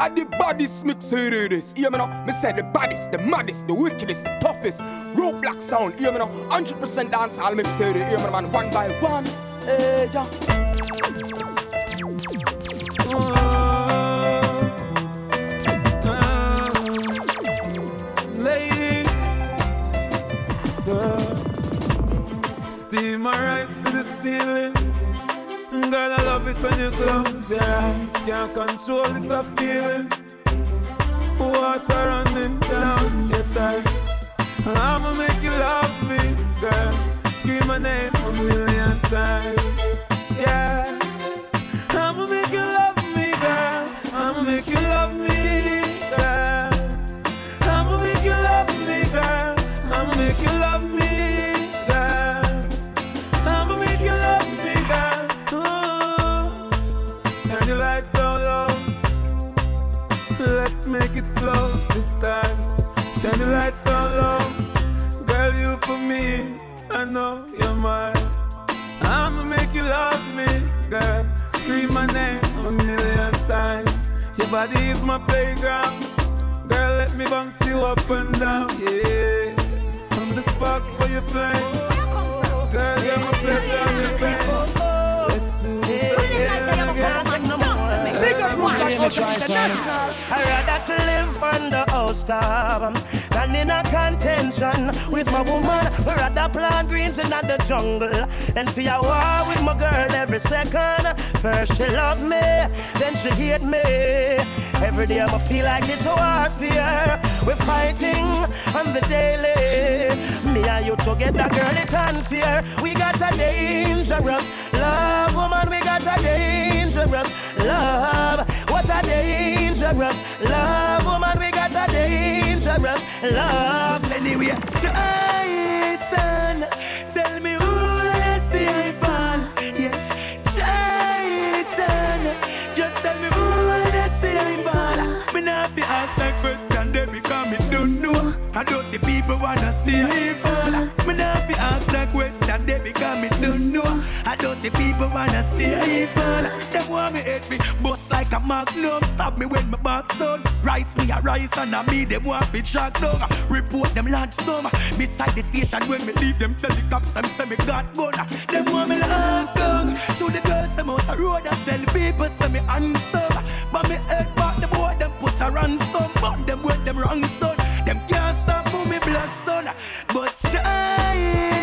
At the baddest mix this. Hear me now? Me say the baddest, the maddest, the wickedest, the toughest. Black sound. Hear me now? 100% dance all mix Hear me man? One by one. Hey, yeah. Steam my rise to the ceiling. Girl, I love it when you close your eyes. Can't control this feeling. Water running down your thighs. I'ma make you love me, girl. Scream my name a million times. Yeah. I'ma make you love me, girl. I'ma make you love me, girl. I'ma make you love me, girl. I'ma make you love me, it slow this time. Turn the lights down low. Girl, you for me. I know you're mine. I'ma make you love me, girl. Scream my name a million times. Your body is my playground. Girl, let me bounce you up and down. Yeah. From the sparks for your flame. Girl, you're my pleasure and your pain. Let's do this again again. International. I'd rather to live on the house top than in a contention with my woman. I'd rather plant greens in the jungle be a war with my girl every second. First she love me, then she hate me. Every day I feel like it's warfare. We're fighting on the daily. Me and you together, girl, it's unfair. We got a dangerous love, woman. We got a dangerous love. What a dangerous love, woman. We got a dangerous love. Anyway, Satan, tell me who I see fall. Yeah, Satan, just tell me who I see fall. Me not be ask that question, they become me don't know. I don't see people wanna see I fall. Question, they become me don't know. I don't see people wanna see fall. Them want me hate me, bust like a magnum. Stab me when my back son. Rise me a rise and a me them want fit shot down. Report them large sum. Beside the station when me leave them tell the cops them say me got gun. Them want me lock down. To the girls them out the road and tell people say me handsome. But me head back the boy them put a ransom. But them with them wrong stone. Them can't stop for me blood son. But Satan,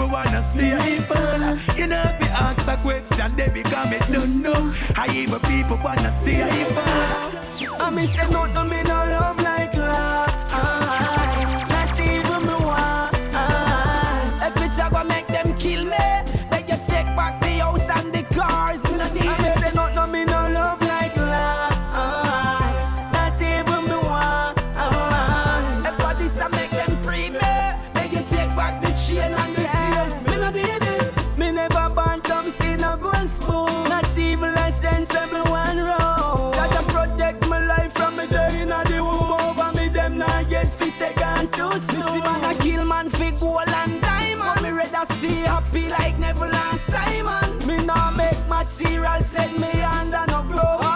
people wanna see fall. You know be asked that question, they become me don't know. I even people wanna see fall. I mean say no, no me no love. Material set me under no blow.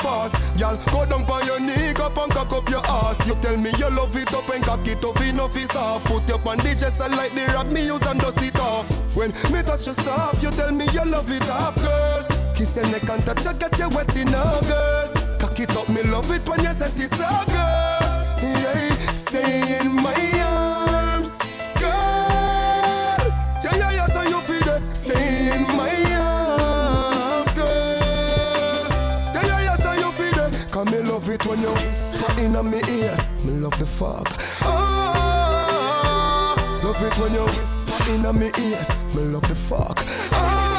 Fast. Girl, go down on your knee, up and cock up your ass. You tell me you love it up and cock it up enough is off. Put your on the just like the rap me use and dust it off. When me touch you soft, you tell me you love it off, girl. Kiss your neck and touch you, get you wet enough, girl. Cock it up, me love it when you set it so, girl. Yeah, stay in my that. Come me in ears. Me love the fuck. Oh, love it when you whisper in me ears. Me love the fuck. Ah.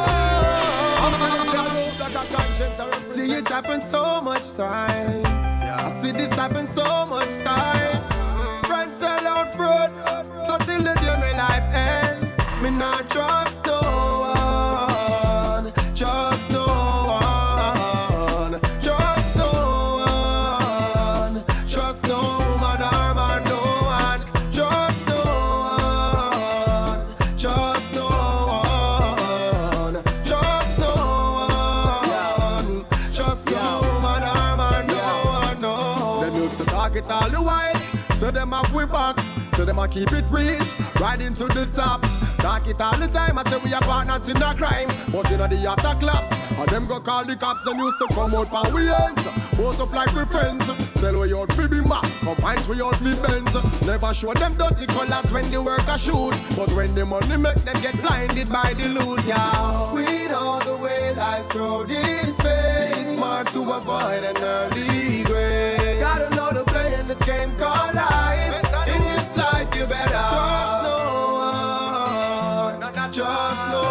See it happen so much time. I see this happen so much time. Friends sell out front, so till the day my life end, me not trust A keep it real. Riding to the top. Talk it all the time. I say we are partners in a crime. But in the after claps. And them go call the cops. Them used to come out for we ends. Post up like we friends. Sell we out fi be Mac. Combines we out fi Benz. Never show them dirty colors when the work a shoot. But when the money make them get blinded by the loot, yeah. We know the way life's road is faced. It's smart to avoid an early grave. Gotta know the play in this game called life. Better trust no one. Trust no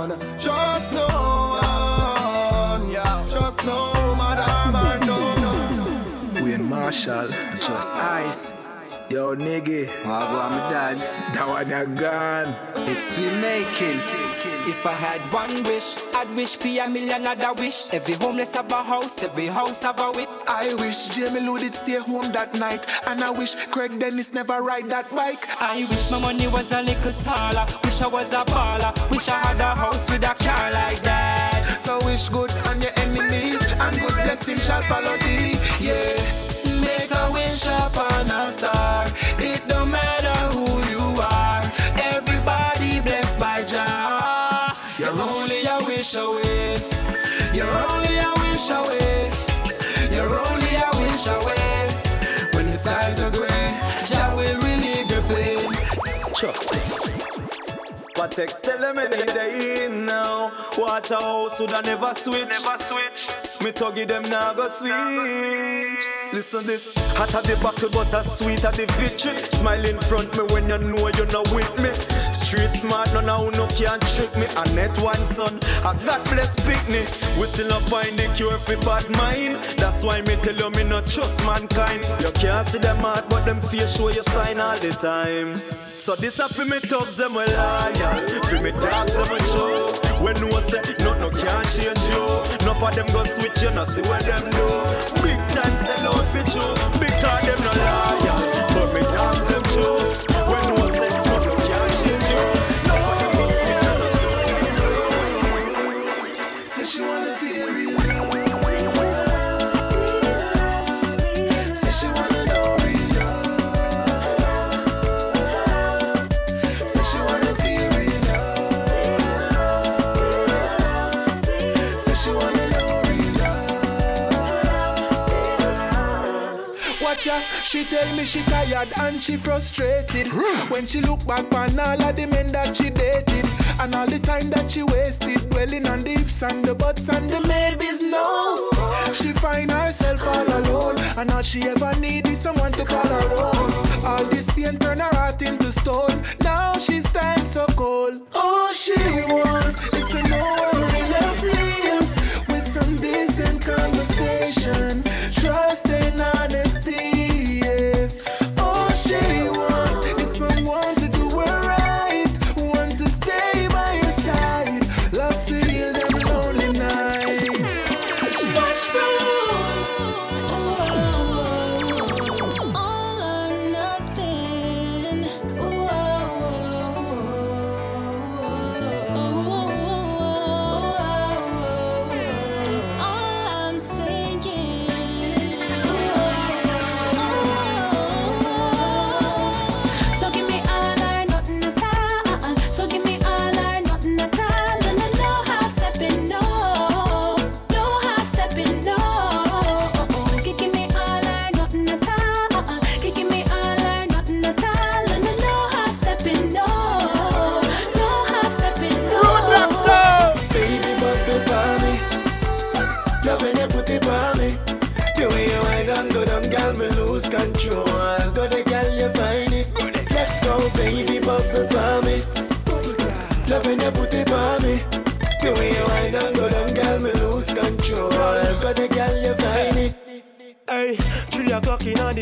one. Trust no one. Trust no man, man, no, no. Wayne Marshall, Juss Ice. Yo, nigga, Wagwan, my dads. that one a gone. It's we making. If I had one wish, I'd wish for a million other wish. Every homeless have a house, every house have a whip. I wish Jamie Lou did stay home that night. And I wish Craig Dennis never ride that bike. I wish my money was a little taller. Wish I was a baller. Wish I had a house with a car like that. So wish good on your enemies. And good blessing shall follow thee. Yeah. Make a wish upon a star. It don't matter who you are. Everybody blessed by Jah. You're only a wish away. You're only a wish away. You're only a wish away. When the skies are gray, Jah will relieve your pain. Patexx tell them any day in now. Waterhouse would I never switch. Never switch. Me tuggy them now go switch. Listen this, hot at the buckle but as sweet at the victory. Smile in front me when you know you're not with me. Street smart, none of no can trick me. I net one son, I God bless picnic. We still not find the cure for bad mind. That's why me tell you me not trust mankind. You can't see them out, but them face show you sign all the time. So this a fi me thugs them a liar Fi me dogs them a show When no say no no can't change you of them go switch you no see what them do Big time sell out fi true Because them no liar tell me she tired and she frustrated. when she look back on all of the men that she dated. And all the time that she wasted dwelling on the ifs and the buts and the maybes, no. She find herself all alone, and all she ever need is someone to call her own. All this pain turn her heart into stone. Now she stands so cold. All she wants is to know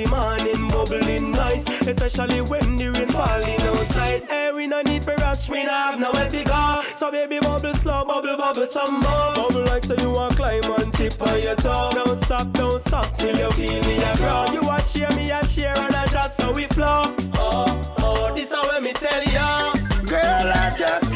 the morning, bubbling nice. Especially when the rain falling outside. Hey, we no need for rush, we no have nowhere to go. So baby, bubble slow, bubble, bubble some more. Bubble like so you want climb and tip on your toe. Don't stop, don't stop till you feel me a grow. You want share me a share and I just so we flow. Oh, oh, this is what me tell ya. Girl, I just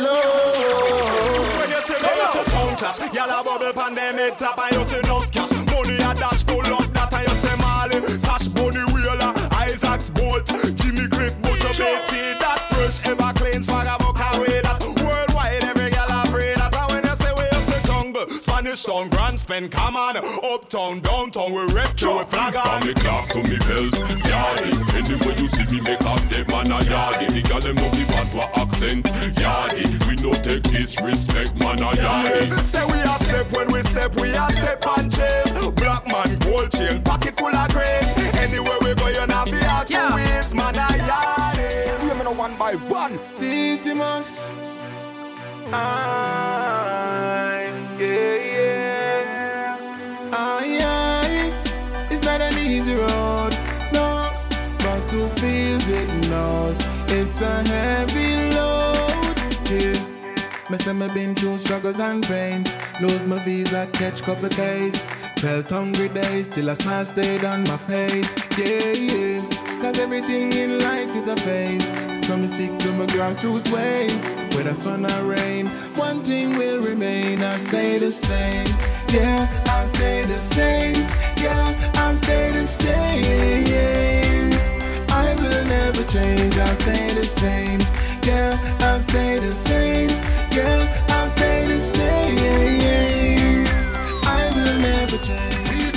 slow. When you see me, you see sound clash Y'all a bubble pandemic top and you see enough cash. Money a dash pull up that and you see Marley Cash Bunny Wailer, uh, Isaac's Bolt. Jimmy Cliff, Butcher Betty That fresh ever Spanish Grand Spend, come on Uptown, downtown, we rep to we flag From on me class to me belt, yardy Anyway you see me make a step man a yardy The girl them know me bad to accent, yardy We no take disrespect man a yardy Say we a step when we step, we a step and chase. Black man, gold chain, pocket full of grapes. Anywhere we go, you know the heart Yeah. to waste, man a yardie. See me now one by one. Didymus. Aye, aye, it's not an easy road, no. But who feels it knows it's a heavy load, yeah. Me say me been through struggles and pains, lose my visa, catch couple case. Felt hungry days till a smile stayed on my face, yeah, yeah. Cause everything in life is a phase. So me stick to my grassroots ways. Whether sun or rain, one thing will remain. I stay the same. Yeah, I stay the same. Yeah, I stay the same. I will never change. I stay the same. Yeah, I stay the same. Yeah, I stay the same. I will never change.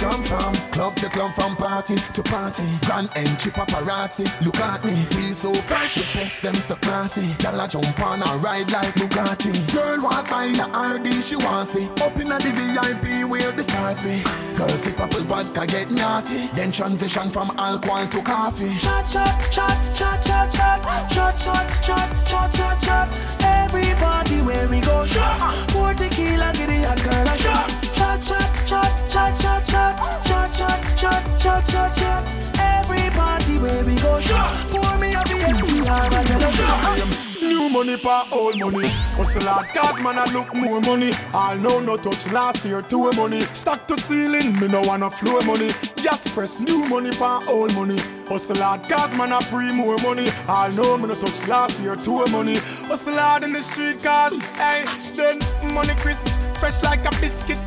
Jump from club to club, from party to party. Grand entry paparazzi, look at me. We so fresh, the pets them so classy. Gyal a jump on a ride like Bugatti. Girl walk by the RD, she want see. Up in the VIP where the stars be. Girl sip apple vodka, get naughty. Then transition from alcohol to coffee. Shot, shot, shot, shot, shot, shot, shot, shot, shot, shot, shot, shot. Everybody where we go, shot. Pour tequila, get it girl, a shot. New money pa old money. Hustle hard cause man I look more money. All know no touch last year two money. Stack to ceiling, me no wanna flow money. Just press new money pa old money. Hustle hard cause man I pre more money. All know me no touch last year two money. Hustle hard in the street cause hey then money crisp fresh like a biscuit.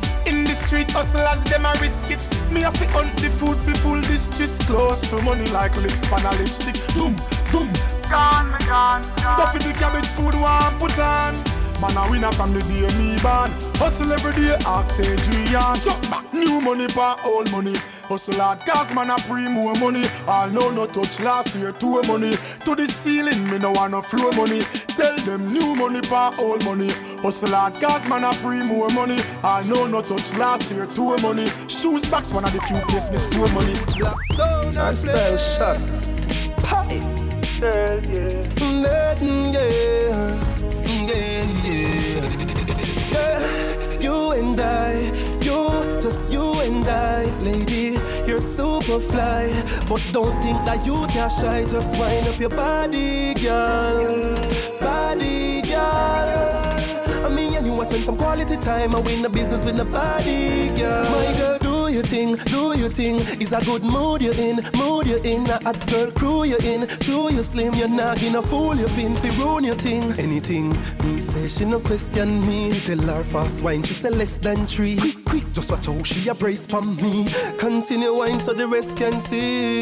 Street hustlers them a risk it. Me have to hunt the food fi full distress close to money like lips pan a lipstick. Boom boom gone me gone. Buffy the cabbage food one put on. Man a winner from the day me born. Hustle every day, ask Adrian. Chuck back new money pa old money. Hustle hard cause man a pre more money. All know no touch last year two money. To the ceiling me no want no flow money. Tell them new money pa old money. Hustle hard cause man a pre more money. All know no touch last year two money. Shoes box one of the few places me store money. Black sound and style shot. Pie. Nothing, yeah. Yeah, yeah. Yeah, You and I, you, just you and I, lady, you're super fly. But don't think that you can shy, just wind up your body, girl. Body, girl. I mean, and you want spend some quality time I win the business with nobody, girl. My girl, do your thing, do your thing. It's a good mood you're in, mood you're in. A hot girl crew you're in. True, you slim, you're not gonna fool you pin, fi ruin your thing. Anything, me say she no question me. Tell her fast wine, she say less than three. Quick, just watch how she a brace for me. Continue wine so the rest can see.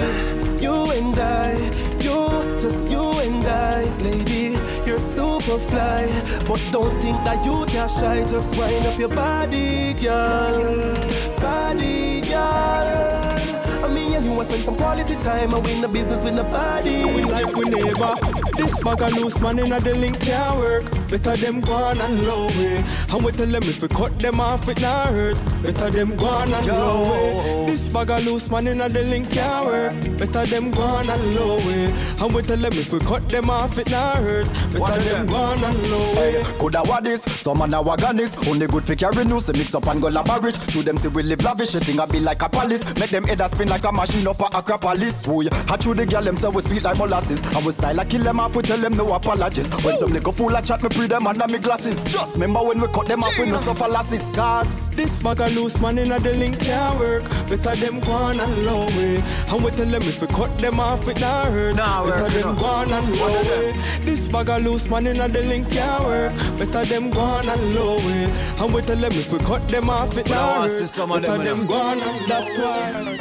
You and I, you, just you and I, lady, you're super fly. But don't think that you can shy, just wind up your body, girl. Body, girl. I mean, and you want spend some quality time I win the business with nobody. Like we never. This bag of loose man in the link can't work. Better them go on and low way. And we tell them if we cut them off, it not hurt. Better them go on and low way. This bag of loose man in the link can't work. Better them go on and low way. And we tell them if we cut them off, it not hurt. Better them go on and low way. Coulda what this, some man a wagonist Only good for carry news, mix up and go lavish Show them see we live lavish, the thing a be like a palace Make them head a spin like a machine up a Acropolis Boy, I chew the gal them say we sweet like molasses And we style like kill them off, we tell them no apologies When some nigga fool a chat, me pre them under me glasses Just remember when we cut them off, we no suffer losses Cause This bag of loose man in the link can't work. Better them go and low way. And we tell them if we cut them off, it not hurt. Nah, Better work, them no. go and low way. This bag of loose man in the link can't work. Better them go and low way. And we tell them if we cut them off, it But not hurt. some of Better them, them man. go on and that's why.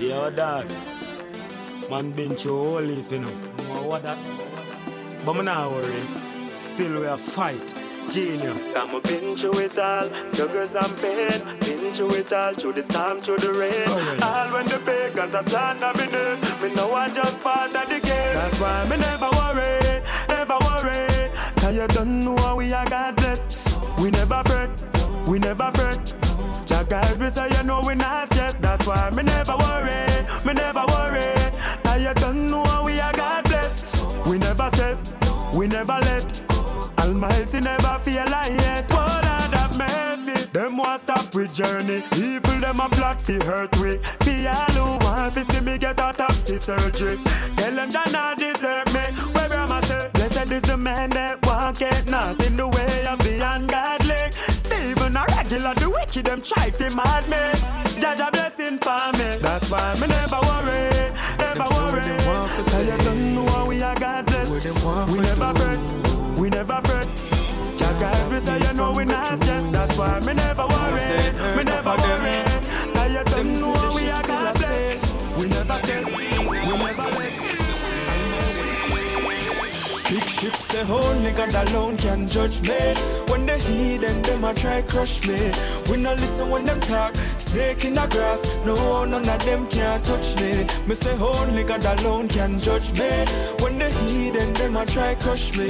Yo, dog. Man been through a whole heap, you know. Know what that? But me not worry. Still we a fight. Genius. I'm been through it all, struggles and pain. Been through it all, through the storm, through the rain. All when the pagans are slander me name, me know I just part of the game. That's why me never worry, never worry. Cause you don't know how we are God bless. We never fret, we never fret. Jah guide we say you know we not just. That's why me never worry, me never worry. Cause you don't know how we are God bless. We never stress, we never let. Almighty never feel like yet. What are that mercy? Them want stop with journey. Evil them a plot fi hurt we. Fi all who want fi see me get a toxic surgery. Tell them Jah not deserve me. Where am I say? Blessed is the man that walk it not in the way of the ungodly. Stephen a regular, the wicked them try fi mad me. Jaja blessing for me. That's why me never say you know we not just. That's why me never worry, me never worry. Say oh, only God alone can judge me. When they heathen them a try crush me. We no listen when them talk. Snake in the grass, no none of them can touch me. Me say oh, only God alone can judge me. When they heathen them a try crush me.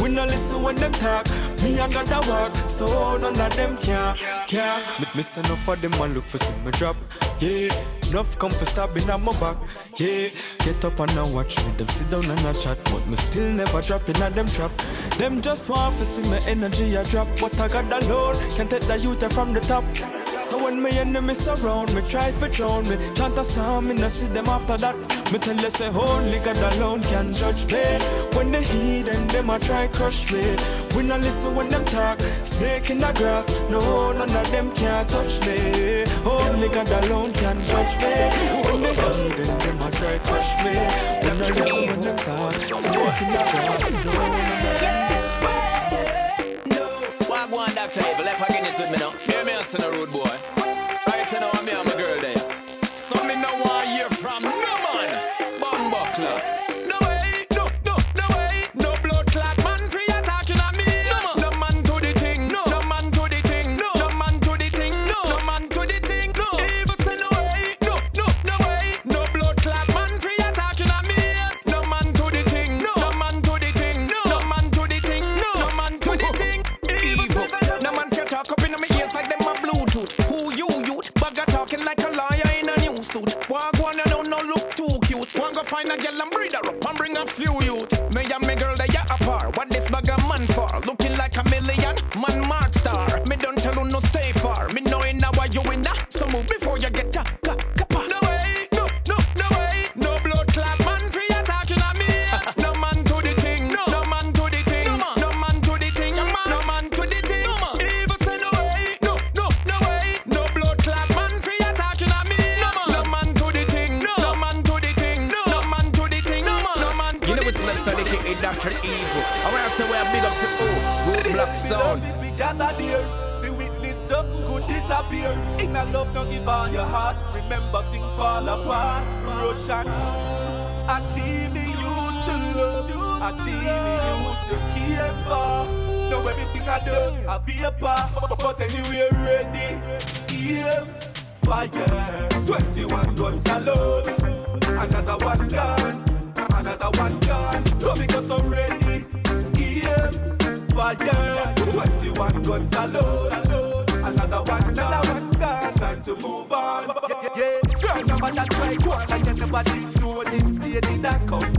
We no listen when them talk. Me I got a walk, so none of them can can. Me, me say enough of them one look for see me drop. Yeah, enough come for stabbing at my back. Yeah, get up and now watch me. Them sit down and I chat, but me still never drop in a them trap. Them just want to see my energy a drop, but I got alone. Can't take the youth from the top. So when my enemies surround me, try to drown me. Chant a psalm, me no see them after that. Me tell you say only God alone can judge me. When the heathen them a try crush me. We no listen when them talk. Snake in the grass, no none of them can touch me. Only God alone can judge me. When they the heathen them a try crush me. We no listen when them talk. Snake in the grass, no none of them. Me me the see me used to love. I see me used to care for. Now everything I do, I vapor. But anyway, ready, yeah, fire. 21 guns alone. Another one gone. Another one gone. So me go so fire. 21 guns alone. Another one, another gone. It's time to move on. Yeah, yeah. Girl, no matter try go on you never did know this lady that come.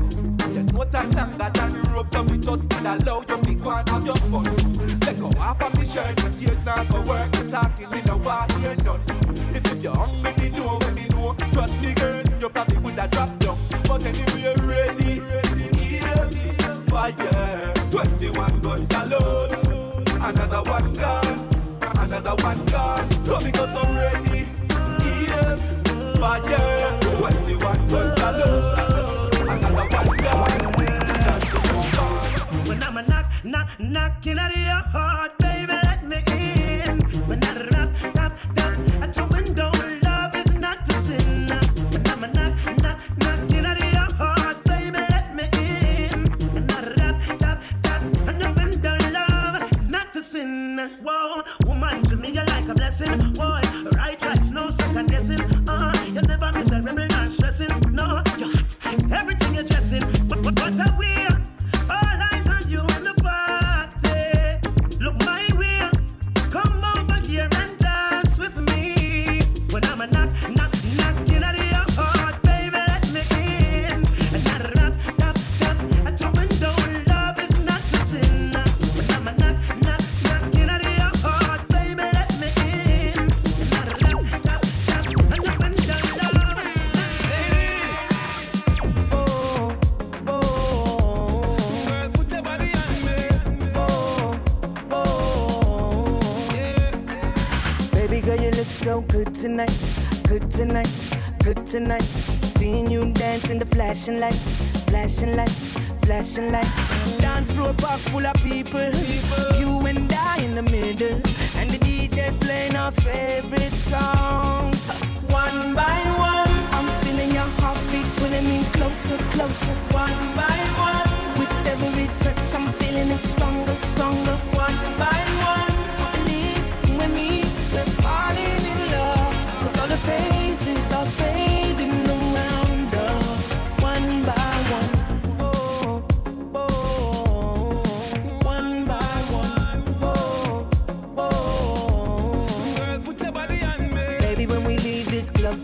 You know time longer than the rope, so we just need allow you to go and have your fun. Let go half of the shirt, the tears not go work. The talking in the want hear none. If, if you're hungry, they know when they know. Trust me, girl, you probably would have dropped down. But anyway, you're ready, ready, yeah, fire. 21 guns alone, another one gone, another one gone. So me so ready, yeah, fire. 21 guns alone, another one gone. When I'm a knock, knock, knocking at your heart, good tonight, good tonight, good tonight. Seeing you dance in the flashing lights, flashing lights, flashing lights. Dance floor park full of people, you and I in the middle, and the DJ's playing our favorite songs. One by one, I'm feeling your heartbeat pulling me closer, closer. One by one, with every touch, I'm feeling it stronger, stronger. One by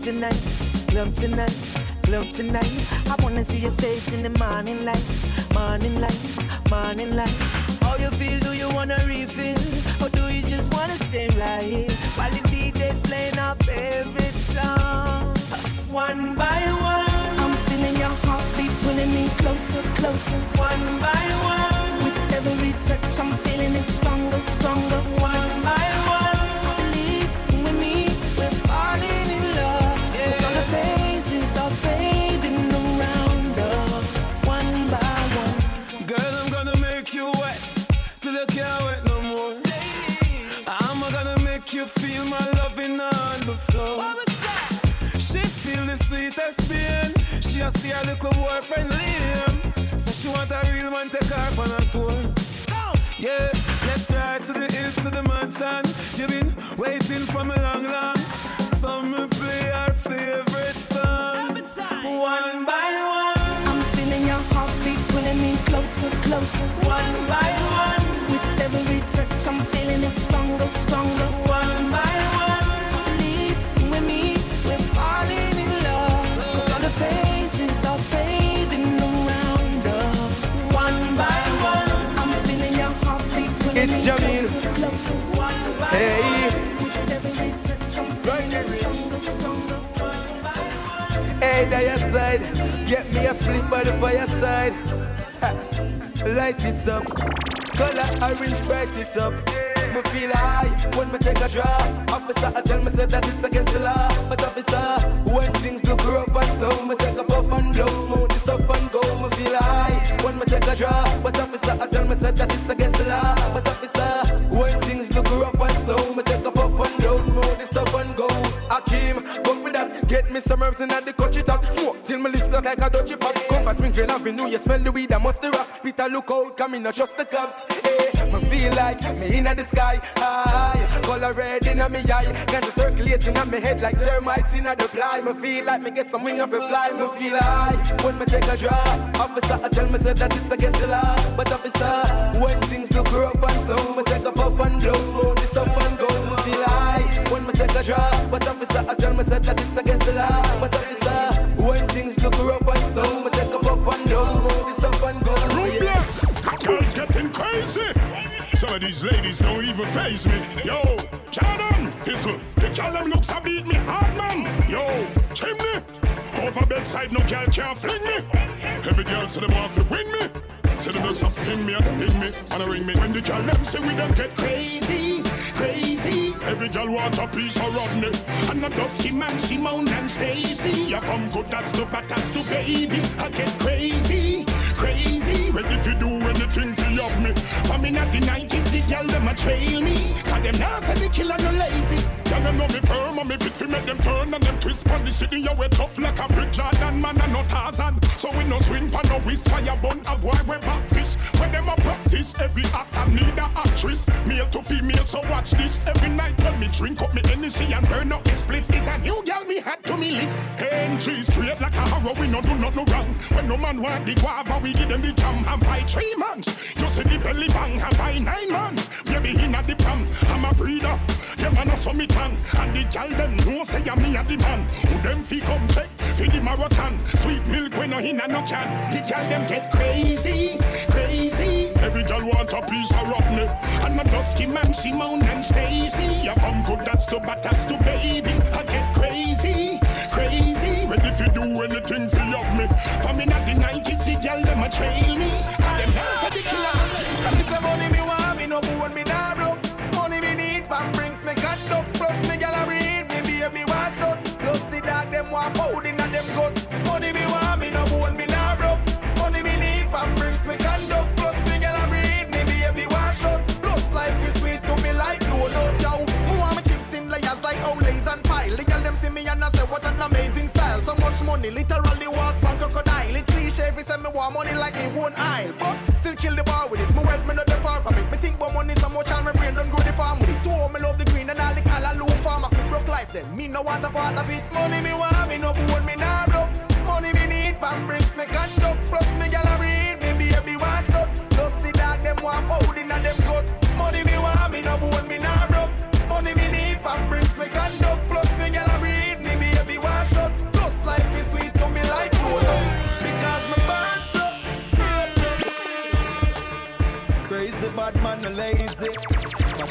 tonight, club tonight, club tonight, I wanna see your face in the morning light, morning light, morning light. How you feel? Do you wanna refill? Or do you just wanna stay right here? While the DJ's playing our favorite songs. One by one, I'm feeling your heartbeat pulling me closer, closer. One by one, with every touch, I'm feeling it stronger, stronger. One by one, see her little boyfriend Liam. So she want a real man take her on a tour. Yeah, let's ride to the east to the mansion. You've been waiting for me long, long. So me play our favorite song. One by one, I'm feeling your heartbeat pulling me closer, closer. One by one, with every touch, I'm feeling it stronger, stronger. Hey, there your side. Get me a split by the fireside. Light it up. Color orange, bright it up. Me feel high when me take a draw. Officer, I tell me say that it's against the law. But officer, when things look rough and slow, me take a puff and blow, smooth the stuff and go. Me feel high when me take a draw. But officer, I tell me say that it's against the law. But officer, when things look rough and slow, me take a puff and blow, smooth the stuff and go. Akeem, go for that. Get me some herbs in the country top. Smoke till my lips black like a dodgy pot. Come at Springfield Avenue, you smell the weed, I must the rust. Peter, look out, come in, not trust the cops. Hey, me feel like me in the sky. High, color red in me eye. To circulating on me head like termites in the fly. Me feel like me get some wing of a fly. Me feel high when me take a drop. Officer, I tell say that it's against the law. But officer, when things look rough and slow, me take a puff and blow, smoke this up and go. Me feel high when me take a drop. But officer, I tell say that it's against the law. But officer, when things look rough and slow, me take a puff and smoke this up and go. Yeah. Girls getting crazy. Some of these ladies don't even face me. Yo, Jordan, listen, the girl them looks a beat me hard, man. Yo, chimney, over bedside, no girl can't fling me. Every girl say them want to win me. Say them just sting me and ding me and a ring me. When the girl them say we don't get crazy. Every girl want a piece of Rodney and a dusky man, she moan and Stacy. You from good that's to bad that's to baby. I get crazy, crazy. Ready if you do anything for love me. For me not the 90s, the girl them a trail me. Cause them not say the killer no lazy. Girl them know me firm and me fit fi make them turn and them twist pon the city. You we tough like a brick Jordan man and no Tarzan. So we no swing pon no wrist fire bun a boy we backfish. When them a practice, every actor need a actress. Male to female, so watch this. Every night when me drink up me Hennessy and burn up this spliff is a new girl me had to me list. NG straight like a harrow, we no do not no wrong. When no man want the guava, we give them the jam and buy three months. You see the belly bang and buy nine months. Baby in a the pan, I'm a breeder. Man a summit on, and the gal them know say I'm me a the man. Who them fi come check for the marathon? Sweet milk when no in a no can. The gal them get crazy, crazy. Every gal want a piece of Rodney, and a dusky man Simone and Stacy. Yeah from good that's to bad that's to baby. I get crazy, crazy. Ready fi do anything fi love me. From in the 90s, the gal them a trail me. Money, literally walk pan crocodile. It cliche if say me want money like me one aisle, but still kill the bar with it. Me wealth me not the far from it. Me think about money so much and my brain don't grow the farm with it. Two me love the green and all the color low farmer. Me broke life then, me no want a part of it. Money me want, me no bone, me nah broke. Money me need, pan brings me conduct. Plus me read, me baby want shut. Plus the dog them want food inna them gut. Money me want, me no bone, me nah broke. Money me need, pan brings me conduct.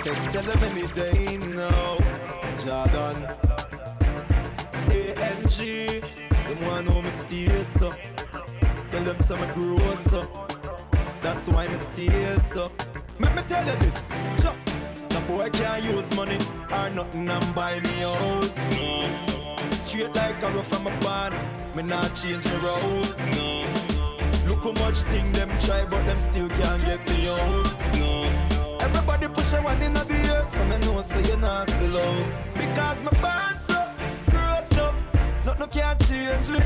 Text tell them any day now. Jordan. A-N-G. Them want know me stay so. Tell them some me grow so. That's why me stay so. Let me tell you this. Chuck. Eh, the boy can't use money or nothing and buy me out. Straight like a rough from a pan. Me not change the road. Look how much thing them try, but them still can't get me out. Everybody push a one in the air, from me know so you not slow. Because my band so, gross up, nothing can change me.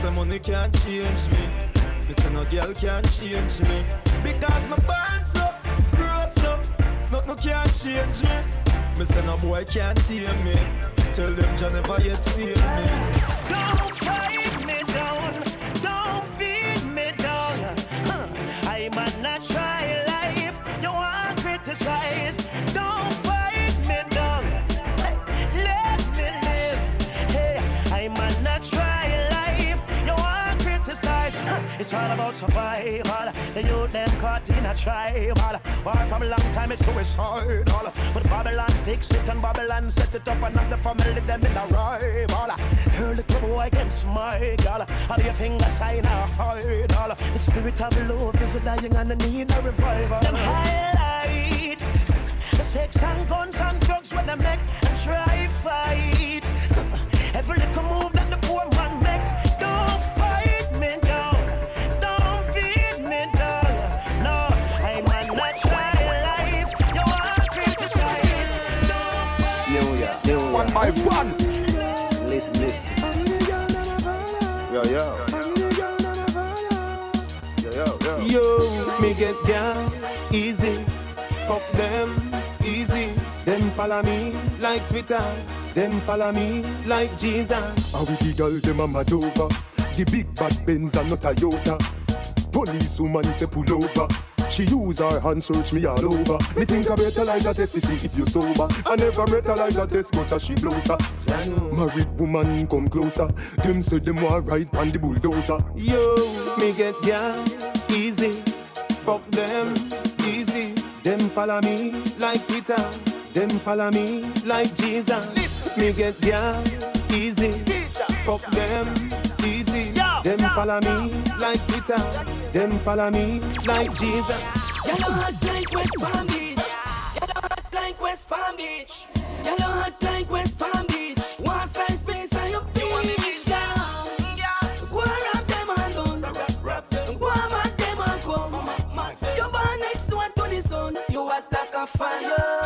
Say money can't change me. Me say no girl can't change me. Because my band so, gross up, nothing can change me. Me say no boy can't tame me. Tell them Jah never yet feel me. Don't fight It's all about survival. The youth them caught in a tribal war from a long time. It's suicidal, but Babylon fix it and Babylon set it up and not the family them in a rival. Hear the club against my girl. Have your finger sign a idol. The spirit of love is dying and I need a revival. Them highlight the sex and guns and drugs when they make and try fight. Every little move that the poor man make, don't fight me down, don't beat me down. No, I'm a natural life. You are criticized. New York, New York. One by one. Listen, listen. Yo, yo. Yo, yo. Yo, me get down easy. Fuck. Them follow me like Twitter. Them follow me like Jesus. How we the girl them a mad over The big bad Benz and not a Toyota Police woman say pull over she use her hand search me all over. Me think I better like a test to see if you sober. I never metalize a test, but as she blows her. Married woman come closer. Them say them want ride on the bulldozer. Yo, me get down easy. Fuck them easy. Them follow me like Twitter. Them follow me like Jesus. Me get down easy. Fuck them easy. Them follow me like Twitter. Them follow me like Jesus. Yellow hot like West Palm Beach. Yellow hot like West Palm Beach. Yellow hot like West Palm Beach. One slice space and you beach down. Go and wrap them and. Go and wrap them and come. You born next door to the sun. You like a fire.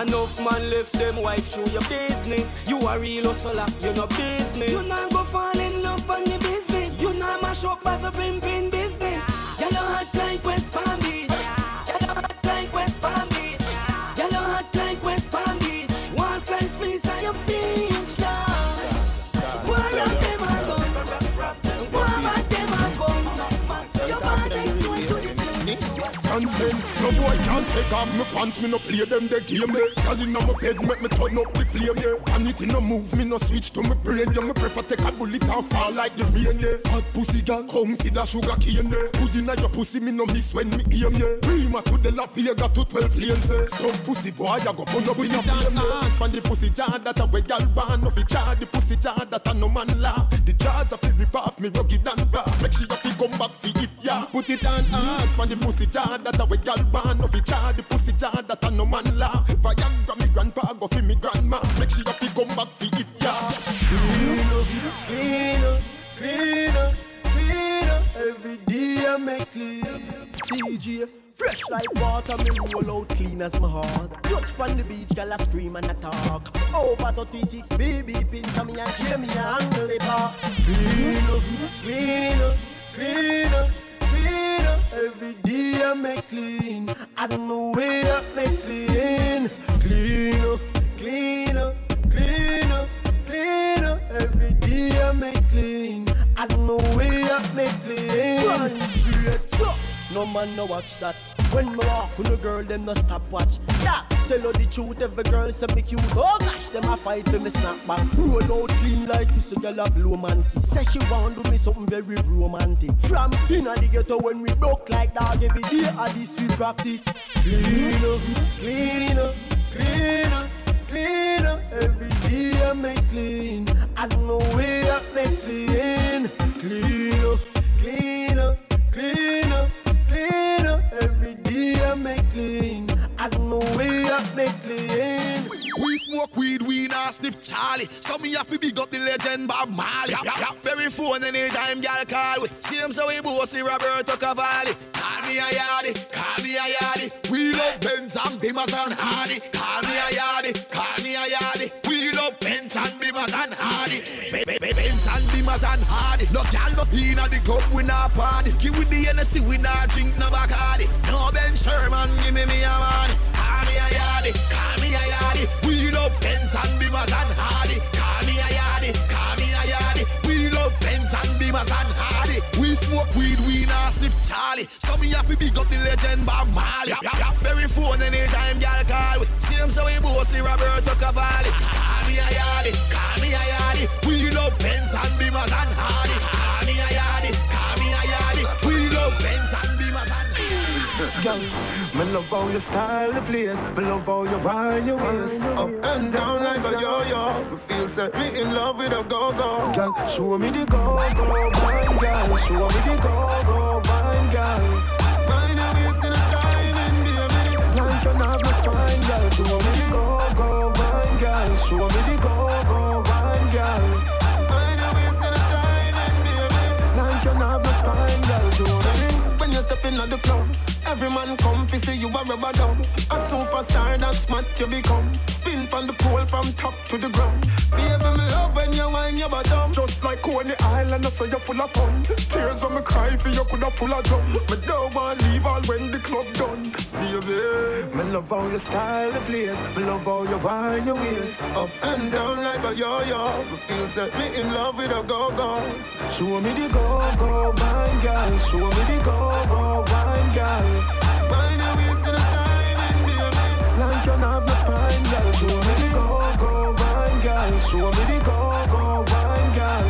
Enough man left them wife through your business. You a real hustler, you no business. You not go fall in love on the business. You not mash up as a pimpin' business. You Yellow hot like West Palm off my pants. Me no play them the game. Yeah. Girl inna my bed, make me turn up the flame. Yeah, vanity no move, me no switch to my brain. Yeah, me prefer take a bullet and fall like the rain. Yeah, fat pussy girl, come feed a sugar cane. Yeah, put inna your pussy, me no miss when me aim. Yeah, Prima to the La Vega to 12 lanes. Yeah, some pussy boy, I go burn up in your flame. Yeah, and the pussy jar that a way girl want no fi jar. The pussy jar that a no man laugh. The jars a fi rip off me rugged and raw. Make sure you fi come back fi it. Yeah, put it on hard. And the pussy jar that a way girl want no fi jar. The pussy jar that a no man laugh. Viagra me grandpa go fi me grandma. Make sure fi come back fi it. Yeah. Clean up, clean up, clean up, clean up. Every day I make clean. DJ, fresh like water, me roll out clean as my heart. Touch on the beach, girl I scream and I talk. Over 36 baby pins, and me and Jamie angle the bar. Clean up, clean up, clean up. Every day I make clean. I don't know where I make clean. Clean up, clean up, clean up, clean up. Every day I make clean. I don't know where I make clean. Straight, so no man no watch that. When me walk with a girl, them no stop watch. Yeah, tell her the truth, every girl say me cute. Oh gosh, them a fight for me snap back. Roll out clean like this, a girl a blow man. Say she want do me something very romantic. From inna the ghetto when we broke like dog every day, I this we practice. Clean up, clean up, clean up, clean up. Every day I make clean. I don't know where I make clean. Clean up, clean up, clean up. Every day I make clean. Don't know where I make clean. We smoke weed, we not sniff Charlie. So me have to big up the legend Bob Marley. Yap, yap, very phone anytime y'all call we. Same so we bossy Roberto Cavalli. Call me a yardie, call me a yardie. We love Benz and Bimmers and Hardy. Call me a yardie, And Hardy. No gal no inna the club we not party. Give with the Hennessy we not drink no Bacardi. No Ben Sherman give me me a money. Call me a yardie, call me a yardie. We love Benz and Bimmers and Hardy. Call me a yardie, call me a yardie. We love Benz and Bimmers and Hardy. We smoke weed, we not sniff Charlie. So me have to big up the legend Bob Marley. Yap, yap, very phone anytime y'all call we. Same so we bossy Roberto Cavalli. Call me a yardie, call me a yardie. We Girl, me love how you style the place. Me love how you wind your waist up and down like a yo-yo. Me feel set me in love with a go-go. Girl, show me the go-go wine, girl. Show me the go-go wine, girl. Mind your waist in a timing, baby. Like you can have no spine, girl. Show me the go-go wine, girl. Show me the go-go wine, girl. Mind your waist in a timing, baby. Like you have no spine, girl. Show me when you step in at the club. Every man come fi see you a rubber dub A superstar that's what you become spin from the pole from top to the ground. Baby, me love when you wind your bottom. Just like Coney Island, I say you're full of fun. Tears when me cry for you, coulda full of drum. Me don't want leave all when the club done. Baby, me love how your style the place. Me love how you wind your waist up and down like a yo-yo. Me feel set me in love with a go-go. Show me the go-go, wine girl. Show me the go-go, wine girl. Wind your waist in the timing, baby. Like you have no spine, girl. Show me the go-go, wine girl. Show me the go-go, wine girl.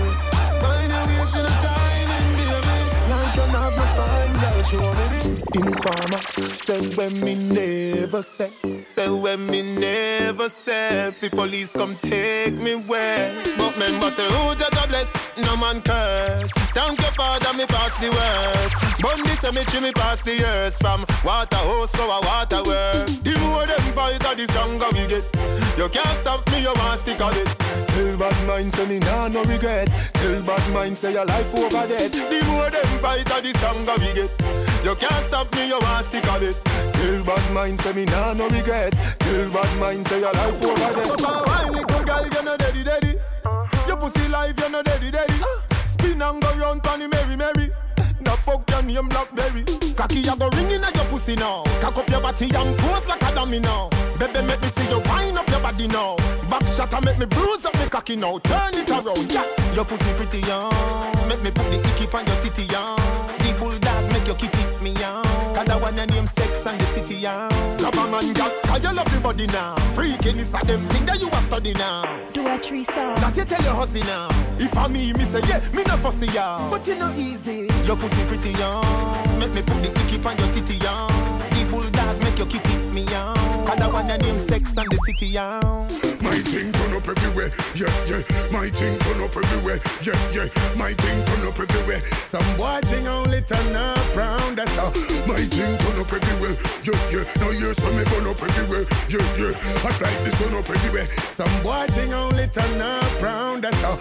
Wind your waist in the timing, baby. Like you have no spine, girl. Show me the Informer, say when me never say, say when me never say, the police come take me where. But member say, who just a bless, no man curse. Thank your father, me pass the worst. Bun the cemetery, me pass the years from water hose to a water work. The more them fight, the stronger we get. You can't stop me, you want stick on it. Tell bad mind say me nah no regret. Tell bad mind say your life over dead. The more them fight, the stronger we get. You can't stop me, you want stick on it. Tell bad mind say me nah no regret. Tell bad mind say your life over dead. Wine little girl, you no daddy daddy. Your pussy life, you no daddy daddy. Spin and go round, the merry merry. The fuck your name Blackberry. Cocky a go ring in your pussy now. Cock up your body and pose like a dummy now Baby make me see you wind up your body now. Back shot and make me bruise up me cocky now. Turn it around, yeah. Your pussy pretty young Make me put the icky on your titty young bulldog make your kitty me young Cause I want your name sex and the city young Love a man girl, cause you love the body now? Freaking is a them thing that you a study now. Do a tree song. That you tell your hussy now. If I me, me say yeah, me no fussy ya. But you know easy. Your pussy pretty young Make me put the icky on your titty young The bulldog make your kitty me young Cause I want your name sex and the city young My thing turn up everywhere, yeah, yeah. My thing turn up everywhere, yeah, yeah. My thing turn up everywhere. Some boy thing only turn up round, that's how. My thing turn up everywhere, yeah, yeah. Now you saw me burn up everywhere, yeah, yeah. Hot like the sun up everywhere. Some boy thing only turn up round, that's how.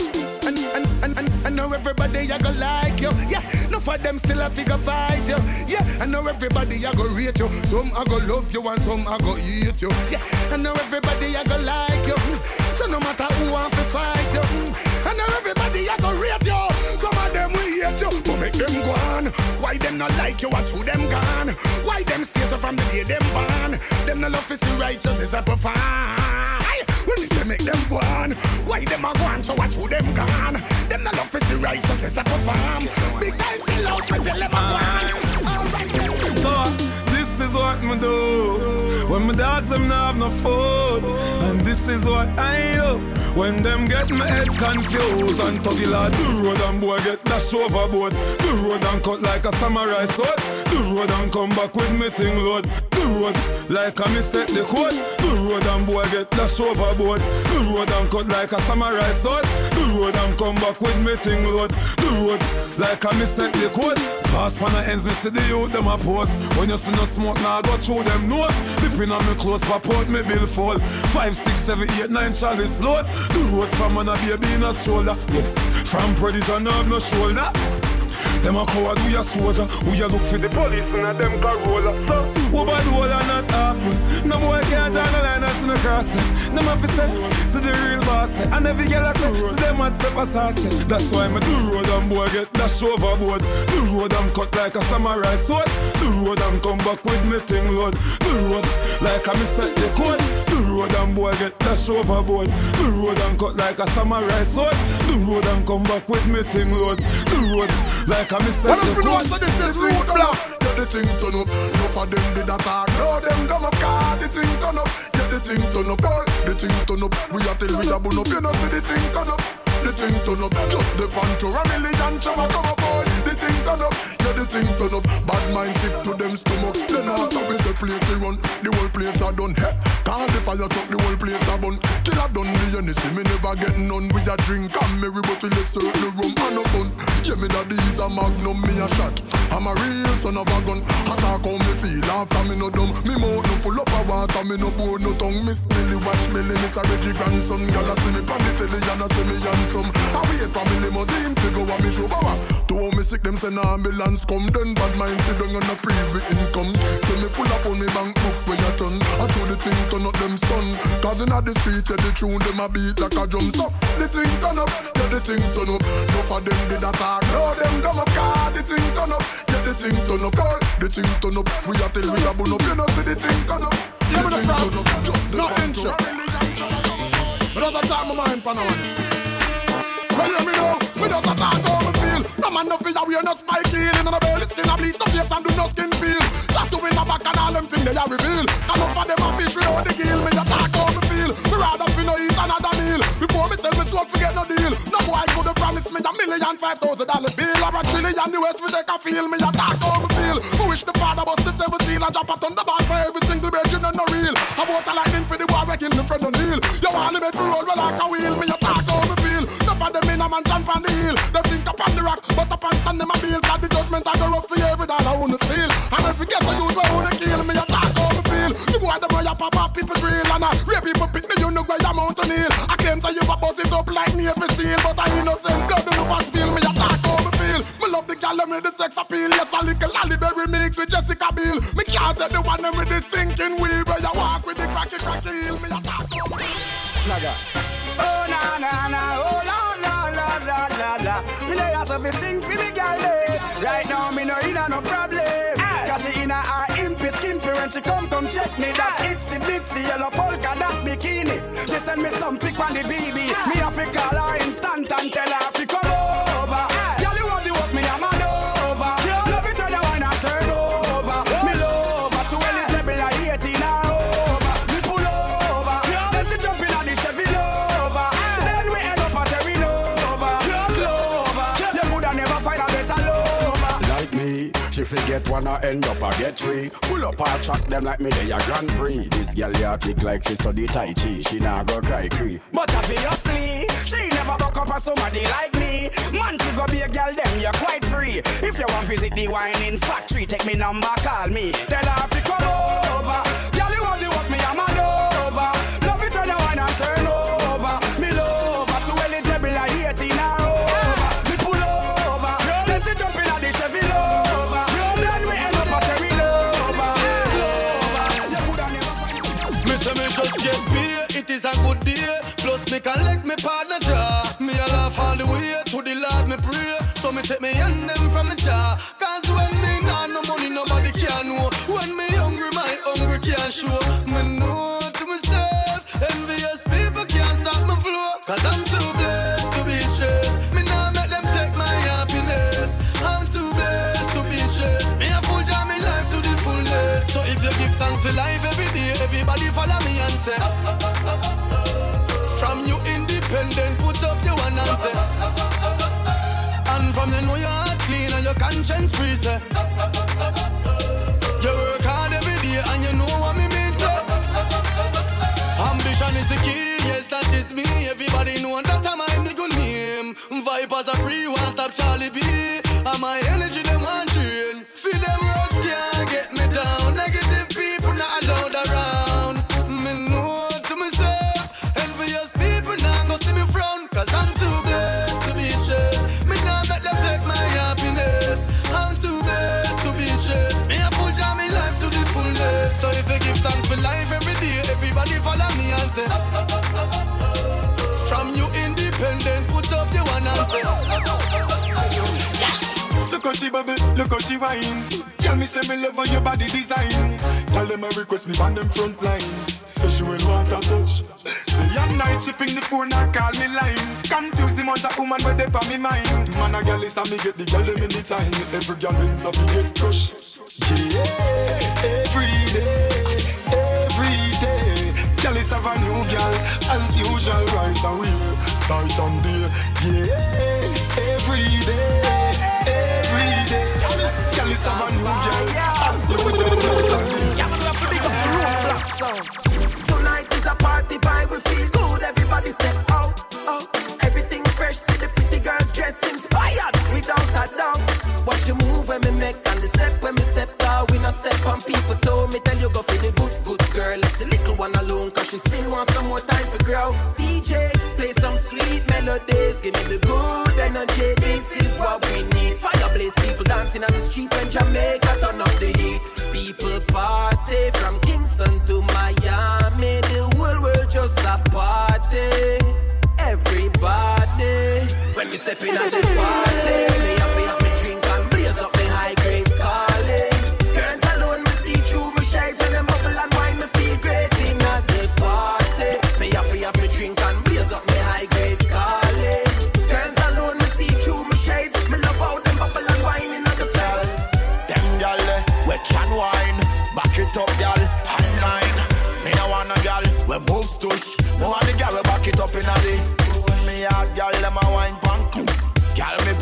And, and, and, and, I know everybody I go like you, yeah. No for them still a figure fight you, yeah. I know everybody I go rate you. Some I go love you and some I go hate you, yeah. I know everybody I go like you. So no matter who want to fight you. I know everybody I go rate you. Some of them we hate you, but make them go on. Why them not like you? Watch who them gone? Why them stay so from the day them born? Them no love to see righteousness a profile. When me say make them go on, why them a go on? So watch who them gone? Them no love to see righteousness a perform. Big time sell out, me tell them a go on. So, this is what me do When my dogs them not have no food. And this is what I do. When them get my head confused And tuggy like the road and boy get dash overboard. The road and cut like a samurai sword. The road and come back with me thing load. The road like a me set the code. The road and boy get dash overboard. The road and cut like a samurai sword. The road and come back with me thing load. The road like a me set the code. Pass pan ends, me see the youth them a post. When you see no smoke, now go through them nose. Dipping on me close, pop out me bill fall. Five, six, seven, eight, nine chalice load. The road from man a baby in a stroller. Yeah. From predator, no have no shoulder. Them a coward, we a soldier. We a look for the police in a them Corolla. So, who bad whole and not half. No boy can't join the line and no cross them. Them have to say, see the real boss them. And every girl I say, see them at pepper sauce. That's why me do road and boy get dash overboard. The road I'm cut like a samurai sword. The road I'm come back with me thing load. The road like a me set the code. The road and boy get dash overboard. The road I'm cut like a samurai sword. The road I'm come back with me thing load. The road like a me set What the if you know code. so this is root block? The thing turn up. No for them did attack. No them dumb up. Car the thing turn up. Get the thing turn up. Boy, the thing turn up. We are till we a bun up. You know see the thing turn up. The thing turn up. Just the pancho a million chama come up. Boy, turn up. Yeah, the thing turn up. Bad mind sick to them stomach. Then after we say place we run, the whole place a done. Hey, call the fire truck, the whole place a bun. Kill a done and see me never get none. We a drink and merry, but we let certain rum and no fun. Yeah, me daddy is a magnum, me a shot. I'm a real son of a gun. Attack how me feel after me no dumb. Me mouth no full up a daughter, me no bore no tongue. Miss Nelly, watch me, Miss a Reggie grandson. I see me pan the telly and I see me handsome. I wait for me limousine to go and me show power. To how me sick, them send ambulance come. Then bad mind sit down on a pre income. See me full up on me bank book when you turn. I throw the thing turn up them stun. Cause in the street, yeah, the tune them a beat like a drum. So the thing turn up, yeah, the thing turn up. No for them did attack, no them dumb up. Cause the thing turn up, yeah, the thing turn up. God, the thing turn up. We are tell we a bun up, you know see the thing turn up. Yeah, the thing turn up. Just the intro. But that's a time my mind pan on. Well, you me know, me just a talk man no fear, we no spike healing. And a belly skin a bleed, no face and do no skin feel. Tattoo in the back and all them things they a reveal. Can for them a fish without the gill. Me a talk how me feel. Me rather fi no eat another meal. Before me sell me soul, forget no deal. No boy could promise me a million five thousand dollar bill. Or a trillion the West we take a feel. Me a talk how me feel. Me wish the father bust the seven seal and drop a the for every single bitch you know no real. About a lightning for the war, we kill me friend O'Neal. You want to make me roll well like a wheel. Me a talk how me feel. Enough of them in a man jump on the hill. Them think up on the rock, but up on sand them a feel. Cause the judgment I go up for every dollar I wanna steal. And if we get to use, we wanna kill me. A talk how me feel. The boy them where you pop up people real and a rape people pick me. You know where you mount on hill. I claim say you a buzz it up like me every seal, but I innocent blood the pass spill. Me a talk how me feel. Me love the gal them with the sex appeal. Yes, a little lollyberry mix with Jessica Biel. Me can't tell the one them with the stinking weed where you walk with the cracky cracky heel. Me a talk how me Snagger. Oh na na na, oh la la la la. Me lay out of sing for me day. Right now me no in a no problem. Cause she in a her impy skimpy when she come come check me that itsy bitsy yellow polka dot bikini. She send me some pic on the BB. Me have to call her instant and tell her she forget one or end up a get three. Pull up her track them like me they a Grand Prix. This girl ya kick like she study Tai Chi. She nah go cry cree. But obviously, she never broke up with somebody like me. Man, to go be a girl, them you're quite free. If you want visit the whining factory, take me number, call me. Tell her you come over. Take me hand them from me jaw. Cause when me nah no money nobody can know. When me hungry my hungry can't show. Me know to myself, envious people can't stop my flow. Cause I'm too blessed to be stressed. Me nah make them take my happiness. I'm too blessed to be stressed. Me a full jam me life to the fullest. So if you give thanks for life every day, everybody follow me and say. From you independent, put up your one and say. You know your heart clean and your conscience free, say. You work hard every day and you know what me mean, say. Ambition is the key, yes, that is me. Everybody know that I'm me good name. Vipers are free, one stop Charly B. And my Look how she bubble, look how she whine. Tell me say me love on your body design. Tell them I request me on them front line. So she will want a touch. Young night she ping the phone and call me line. Confuse the amount woman where they on me mind. Man a girl is a me get the girl them in the time. Every girl a me get crush. Yeah, every day, every day. Girl is have a new girl as usual. Right away, night and day. Yeah, every day, every day. Girl is have a new girl as usual. Right and day. Tonight is a party vibe, we feel good. Everybody step out, out. Everything fresh, see the pretty girls dressed inspired, without a doubt. Watch you move when me make and the step when me step out. We not step on people toe. Me tell you go for the good, good girl. Let's the little one alone, cause she still wants some more time for grow. DJ, play some sweet melodies, give me the on the street when Jamaica turn up the heat. People party from Kingston to Miami, the whole world just a party. Everybody, when we step in at the party,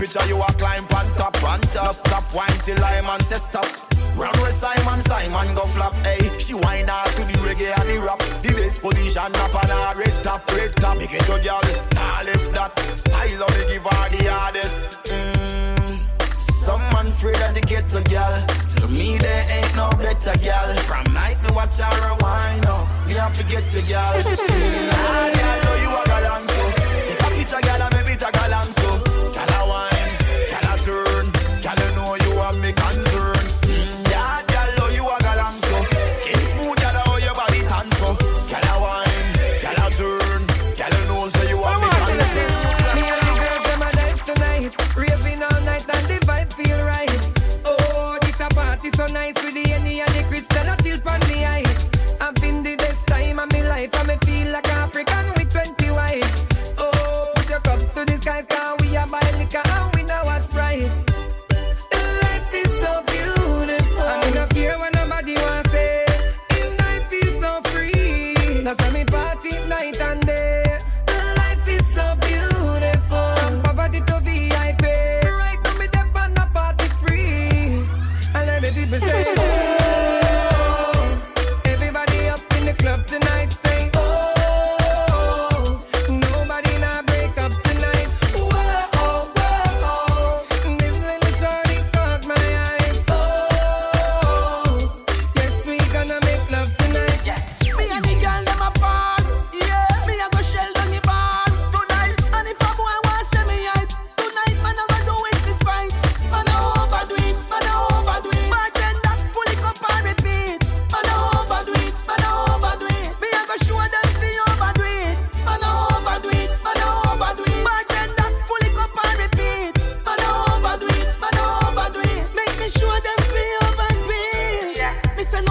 picture you a climb pan top, pan top. No stop wine till I man say stop. Run with Simon, Simon go flop, Hey, she wine out to the reggae and the rap. The best position up on her red top, red top. Make it to gal, nah lift that. Style of me give her the hardest. Mm. Some man afraid of the ghetto gal. To me there ain't no better gal. From night me watch her a wine up. Me have to get to gal. Mm,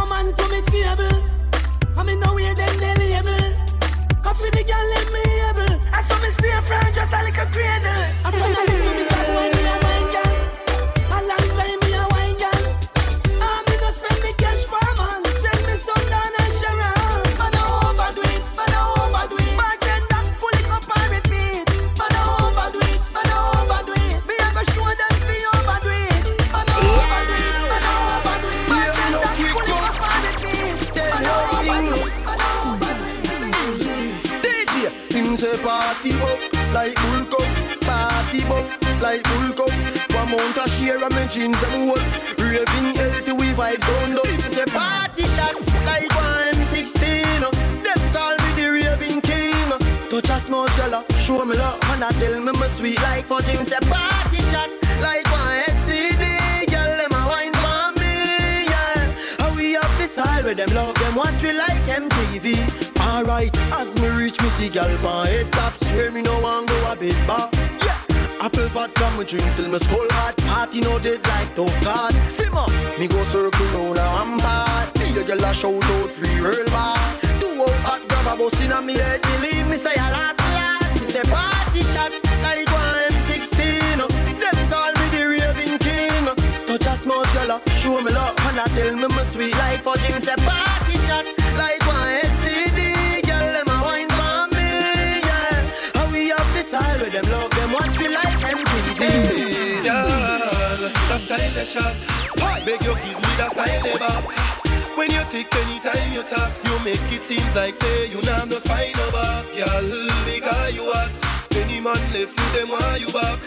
Man to me table. I mean, no way them they label. Coffee the girl let me able. I saw me stay from just a a cradle. I found a little bit of wine up like bull cup. One mount a share of me jeans them hold, raving healthy we vibe down. Him say party shot like one M16. Them call me the raving king. Touch a small girl, show me love, and I tell me my sweet like fudge. Him say party shot like one STD. Girl, them a wine for me, yeah. How we have the style where them love them watch we like MTV. Alright, as me reach me see gal pan head tops, hear me no one go a bit back. Yeah. Apple vodka me drink till me skull hot. Party no dead like tough card Simmer, me go circle round a rampart. Me a girl a shout out free real boss. Two out hot grab a bus inna me head. Believe me say a last last Me say party shot like one M16 Them call me the raving king. Touch a small girl show me love And I tell me me sweet like for Me say party shot like one STD Girl them a wine for me yeah. How we have the style with them love The style they shot. Beg you give me that style they back. When you tick anytime you tap, you make it seems like say you know no spine no back. Girl, because you hot. Any man left you them want you back.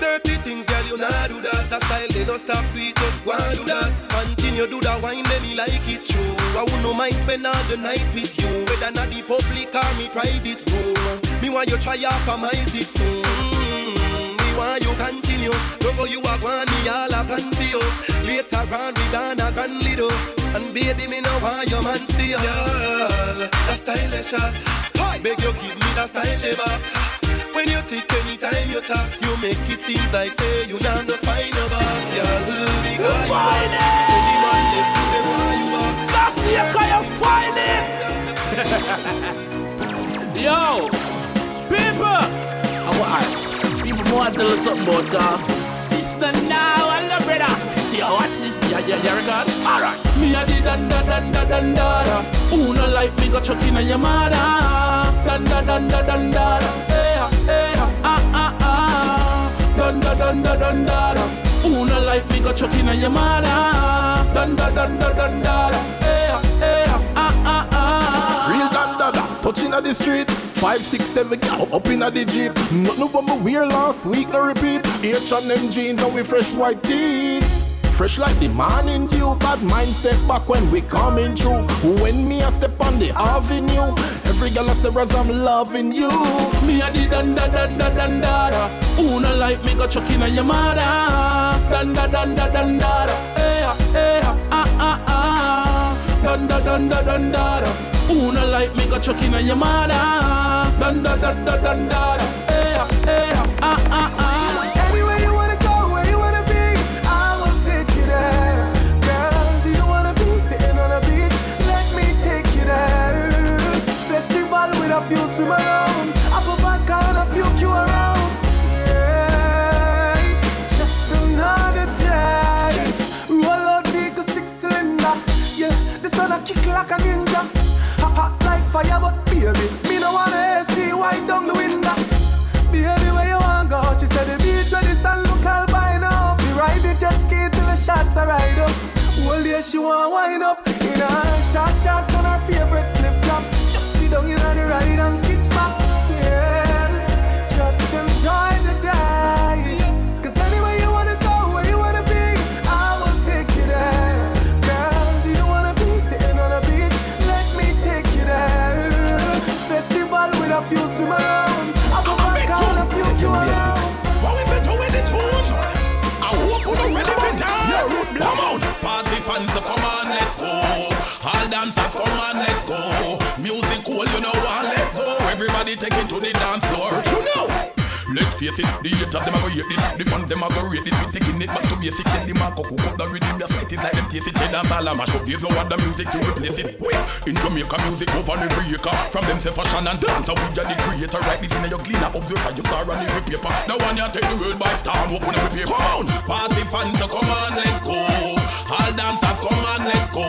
Dirty things, girl, you nah do that. That style they don't stop, we just want do that. Continue do that wine, let me like it true. I would no mind spend all the night with you. Whether not the public or me private room. Me want you try off of my zip soon. Mm, Me want you continue. Don't go you a want me all a plan for you. Later on we done a grand little. And baby me no want your man see you. Girl, a style shot. Beg you give me that style back. When you take anytime you talk, you make it seems like say you not no spine no back. Girl, because you are any man left you them why you are. That's it, can you find it? Yo, people. I want want tell us something about God. It's the now and the brother. Yo, watch this. Yeah, yeah, yeah, regard. Alright. Me a di dan da dan da dan da da. Who no like me got chuck in a your mother. Dan da dan da dan da da. Eh eh ah ah ah. Dan da dan da dan da da. Who no like me got chuck in a your mother. Dan da dan da dan da da. Eh eh ah ah ah. Real dandada, touching at the street. Five, six, seven, gal up in the jeep. Nothing but me wear last week, no repeat. H&M jeans and we fresh white tees. Fresh like the morning dew, bad mind step back when we coming through. When me a step on the avenue, every girl I say as I'm loving you. Me a di dan da dan da dan da da. Who like me got chuck in a your mother. Dan da dan da dan da da. Eh eh ah ah ah. Dan da dan da dan da da. Who no like me got chuck in your mother. Da da dan da da. Eh eh ah ah ah. Anywhere you wanna go, where you wanna be, I will take you there. Girl, do you wanna be sitting on a beach? Let me take you there. Festival with a she want wind up take it to the dance floor. You know. Let's face it, the haters them a go hate this. The fans them a go rate this. We taking it back to basic. Tell the mark up, up the rhythm Just set it like them taste it Say dance all a mash up. There's no other music to replace it. Wait, in Jamaica music over every acre From them say fashion and dance We are the creator. Right this in your Gleaner Observer you star on every paper. Now one you take the world by storm Open every paper. Come on, party fans so come on let's go. All dancers come on let's go.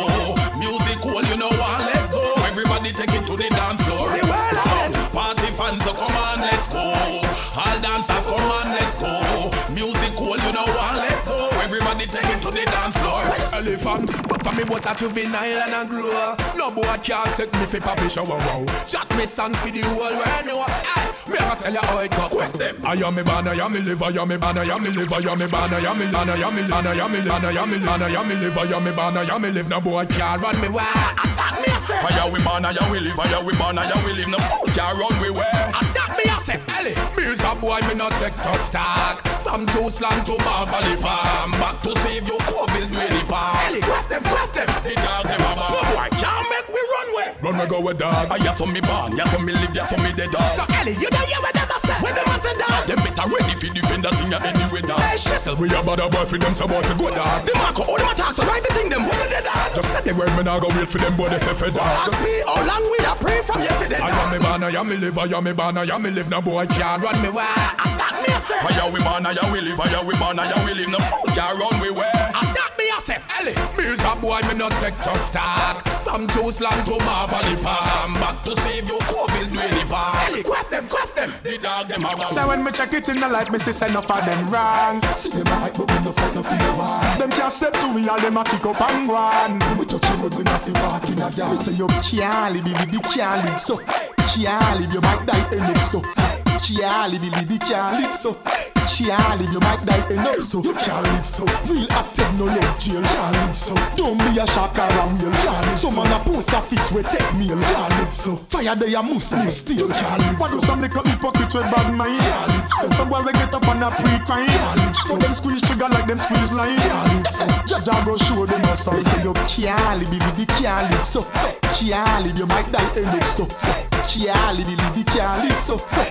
Music cool you know what let go. Everybody take it to the dance floor. On, party fans so come on let's go. All dancers come on let's go Elephant, but for me was a juvenile and a grow. No boy can't take me for papi shower wow. Chat me song for the whole world know. Aye, me a tell you how it go. Quest them. I am me banner, I am me liver, I am me banner, I am me liver, I am me banner, I am me lana, I am me lana, I am me lana, I am me lana, I am me liver, I am me banner, I am me live. No boy can't run me wild. Attack me I say. I am we man, I am we live, I am we man, I am we live No fool can run we where Attack me I say. Ellie, me's a boy me not take tough talk. From Jerusalem to Marvally Palm, back Run we go with dog I have some me born, ya some me live, ya some me dead dog So Ellie, you don't hear what them a say. What them a say, dog? Them better ready fi defend that thing anyway dog Hey, Shessel, We a bad boy for them, so boy fi go dog Them a go all them attack, so right fi think them, what you dead dog Just say the word, me nah go wait for them, boy, they say for dog. Ask me how long we a pray from yesterday I am me banner, I am me live, I am me banner, I am me live. No boy can't run me wild. Attack me I say I am we man, I am we live, I am we man, I am we live No fool can run we where Attack me, I say, Ellie. Me's a boy, me not take tough talk. From Jerusalem to Marvally Palm. Back to save your COVID do any palm quest them, quest them. The dog them a So when me check it in the life, me see say enough of them wrong. See them right, but we no fight no fear one. Them can't step to we, all them a kick up and run. When we touch the road, we not fi walk in a yard. Me say you can't live, baby, can't live so. Can't live, you might die end up so. Can't live, baby, can't live so. can't live, you might die end up so. You can't live so. Real active, no leg jail. Can't live so. Don't be a shark or a whale. Can't live so. Some man a post office with take meal. Can't live so. Fire they a must must steal. Can't live so. What do some little hypocrite with bad mind? Can't live so. Some boy we get up on a pre-crime. Can't live so. Them squeeze trigger like them squeeze line. Can't live so. Jaja go show them a song. Say you can't live, baby, can't live so. Can't live, you might die end up so. So can't live, live, can't live so. So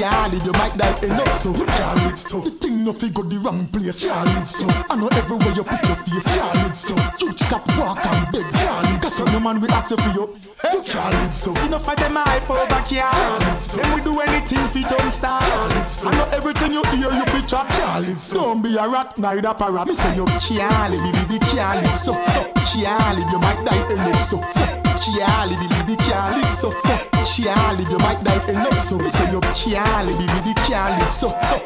can't live, you might die end up so. Can't live so. The thing no fi go the wrong place. Can't live so. I know everywhere you put your face. Can't live so. You stop walk and beg. Can't live. Cause some man will ask you for you. You can't live so. Enough of them hype over can't live so. Them we do anything fi don't start. Can't live so. I know everything you hear you fi chat. Can't live so. Don't be a rat, neither parrot. Me say you can't live, baby, can't live so. So can't live, you might die end up so. So can't live, baby, can't live so. So can't live, you might die end up so. Me say you can't live, baby, can't so. So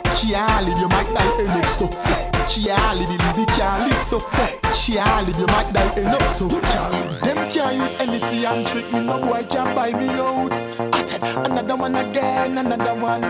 live, you might die end up so. So can't live, baby, can't so. Live, you might die end up so. Can't. Them can't use NC and trick me, no boy can buy me out. Another one again, another one.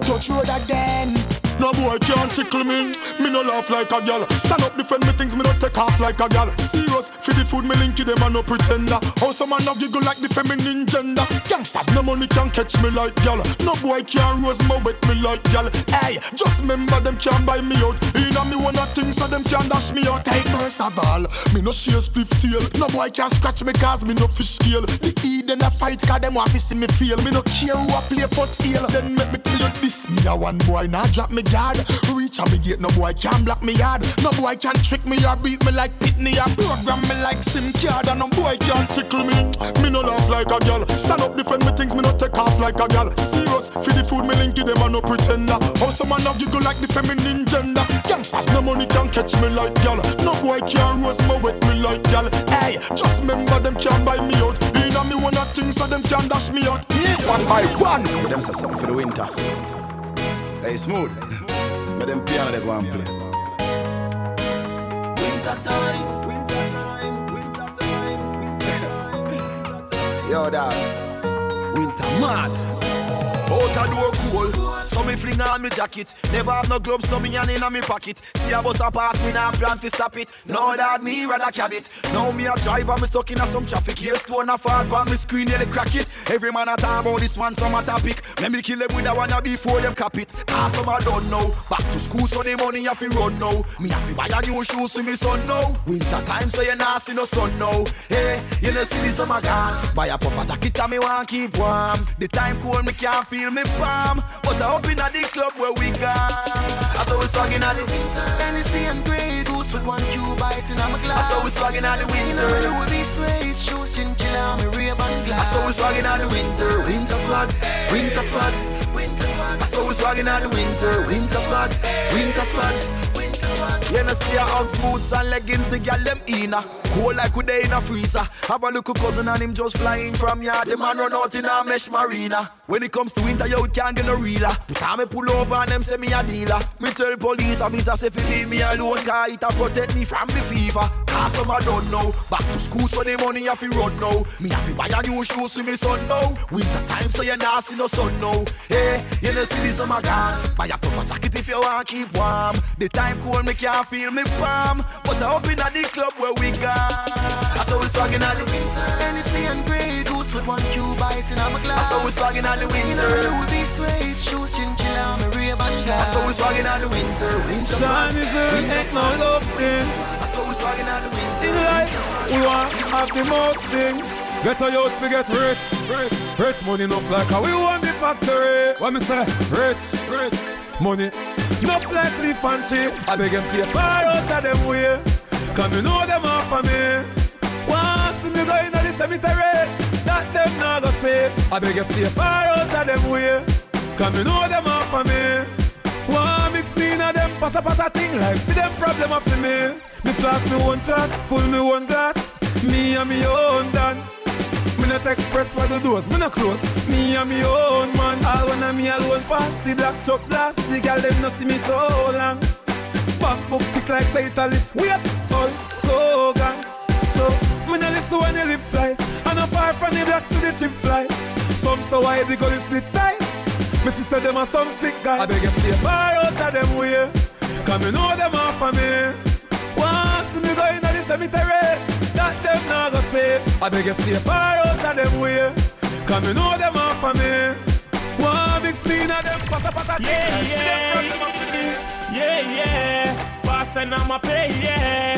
Touch road again. No boy can't tickle me. Me no laugh like a gal. Stand up, defend me things. Me no take off like a gal. Serious for the food me link them and no pretender. How some man no giggle like the feminine gender. Youngsters no money can catch me like gal. No boy can rose my wet me like gal. Hey, just remember them can't buy me out. Inna me of things so them can dash me out. Hey, first of all, me no share split tail. No boy can scratch me cause me no fish scale. The E then a fight cause them want to see me feel. Me no care who I play for scale. Then make me tell you this. Me a one boy now drop me guard. Reach a me gate, no boy can block me yard. No boy can trick me or beat me like Pitney or program me like SIM card. And no boy can tickle me. Me no laugh like a gal. Stand up, defend me things, me no take off like a gal. Serious, for the food me link them and no pretender. Some man have giggle like the feminine gender. Youngsters, no money can catch me like gal. No boy can roast me wet me like gal. Hey, just remember them can buy me out. Inna me one of things so them can dash me out. One by one. Them say something for the winter. Hey, smooth. But them piano they go and play. Winter time, winter time, winter time. Yo, dog. Winter mad. Out a door cool. So me fling on me jacket. Never have no gloves, so me hand in me pocket. See a bus a pass, me nah plan fi stop it. No that me rather cab it. Now me a driver, me stuck in a some traffic. Here stone a fall on me screen, nearly crack it. Every man a talk about this one, some a topic. Let me kill them with a wanna before them cap it. Cause some a don't know. Back to school, so the money have fi run now. Me have fi buy a new shoes to me son now. Winter time, so you nah see no sun now. Hey, you know see the summer oh gone. Buy a puffer jacket and me want keep warm. The time cold, me can't feel me palm. But I up in a the club where we gone. I saw we swagging at the winter. Hennessy and Grey Goose with one cube ice in my I saw we swagging at the winter. You know, Louis V suede shoes, chinchilla, me Ray-Ban glass. I saw we swagging at the winter, winter swag, winter swag, winter swag. I saw we swagging at the winter, winter swag, winter swag, winter swag. You know see a Uggs boots and leggings, the gal them inna. Cold like we dey in a freezer. Have a little cousin and him just flying from yard. The man run out in a mesh marina. When it comes to winter, yo, we can't get no realer. The time me pull over and them say me a dealer. Me tell police officer say fi leave me alone, cause it a protect me from the fever. Cause some I don't know. Back to school so the money have to run now. Me have to buy a new shoes to me son now. Winter time so you not see no sun now. Hey, you know see the summer gone. Buy a tougher jacket if you want keep warm. The time cold me can't feel me palm. But I up in at the club where we gone. I saw we swagging at the winter. Hennessy and Grey Goose with one cube ice in my glass. I saw we swagging at the You winter. know, Louis V suede shoes, chinchilla, me Ray-Ban I glass. saw we swagging at the winter. Winter swag. Time is earth, Winter ain't no love thing. I saw we swagging at the winter. In life, we want have the most thing. Get a youth to get rich, rich, rich money enough like how we want the factory. What me say? Rich, rich, money. Enough like tree. I beg you stay far out of them way. Come you know them off of me. Once me go in the cemetery, that them not go say. I beg you stay far out of them way. Come you know them off of me. One mix me and them pass a pass a thing like for them problem of me. Me flask me one flask, full me one glass. Me and me own done. Me no take press for the doors, me no close. Me and me own man. All when I me alone pass the black chop blast. The girl them no see me so long. Back book tick like say it a lip. Wait, all Hogan. So me no listen when the lip flies. And no far from the blacks to the chip flies. Some so wide the gully split ties. Me sister them are some sick guys. I beg you stay far out of them way. Come you know them off of me. Once me go in the cemetery, I beg you stay far out of them way. Come you know them off of me. One big spin of them pass a pass a Yeah, yeah. Yeah, yeah. Boss and I'ma pay, yeah.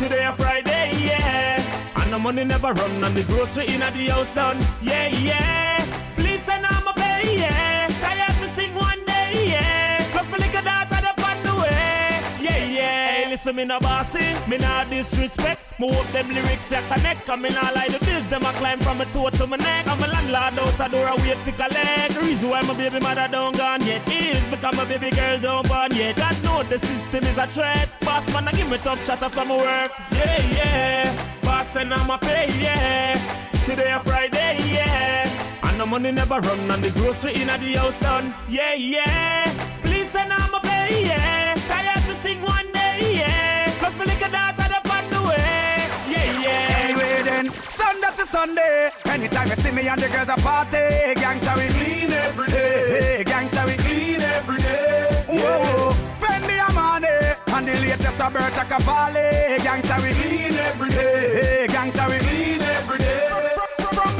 Today a Friday, yeah. And the money never run and the grocery in the house done. Yeah, yeah. Please and I'ma pay, yeah. Listen, me no bossy, me nah disrespect. Me hope them lyrics ya connect. Cause me nah lie the bills, them a climb from my toe to my neck. I'm a landlord out the door, I wait for collect. The reason why my baby mother don't gone yet is because my baby girl don't born yet. God know the system is a threat. Boss man, I give me tough chat after my work. Yeah, yeah. Boss and I'ma pay, yeah. Today a Friday, yeah. And the money never run and the grocery in the house done. Yeah, yeah. Please send I'ma pay, yeah. Anyway Sunday to Sunday, anytime you see me and the girls a party, gangsta we clean every day. Hey, gangsta we clean every day. Whoa, spend me a money, and the latest a Berta Cavalli, gangsta we clean every day. Hey, gangsta we clean every day.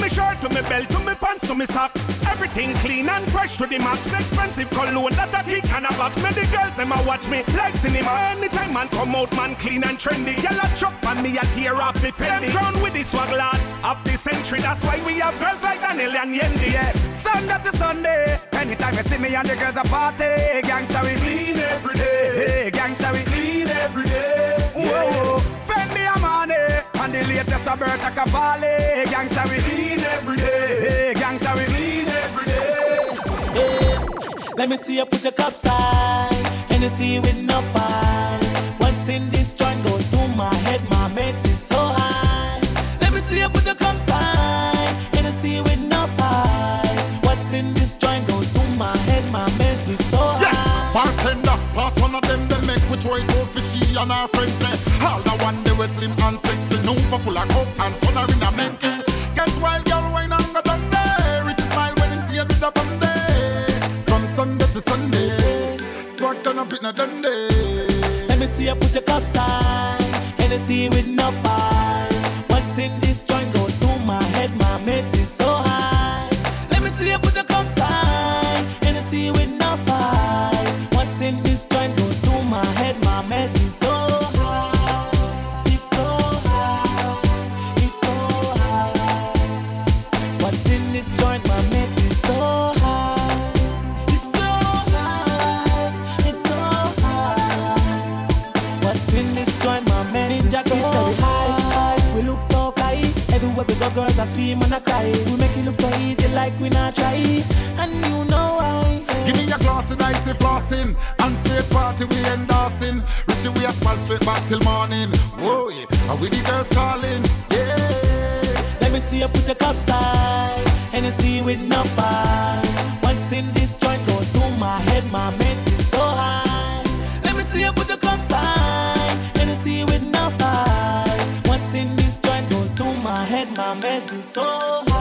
Me shirt to me belt to me pants to me socks. Everything clean and fresh to the max. Expensive cologne that a kick and a box. Me the girls them a watch me like cinema. Anytime man come out man clean and trendy. Y'all a chop and me a tear off the Fendi Them crown with the swag lads of the century. That's why we have girls like Daniel and Yendi Yeah, Sunday to Sunday, anytime you see me and the girls a party, gangsta we clean every day. Hey, gangsta we clean every day. Whoa, spend me a money, and the latest a Berta Cavalli, gangsta we clean every day. Hey, gangsta we clean every day. Let me see you put your cup side. Hennessy with no pies? Once in this joint goes to my head My mate is so high. Let me see you put your cup side. Hennessy with no pies? What's in this joint goes to my head My mate is so high. Bartender, which go for she and her friends say All the one they were slim and sexy, known for full of coke and turn her in a menke Get wild girl, wine and go down there. Rich smile when him see you do the bum day From Sunday to Sunday, swag turn up in a Dundee. Let me see you put your cup side Hennessy with no pies. What's in this joint goes to my head My mate girls are scream and a cry. We make it look so easy, like we not try. And you know why? Give me a glass of icy flossing And straight party we endorsing Richie we a smile straight back till morning Whoa, yeah. And we the girls calling Yeah Let me see you put your cup side. Hennessy with no pies. Once in this joint goes to my head, my mate is so high. Let me see you put your cup side. Hennessy with no head, my is so.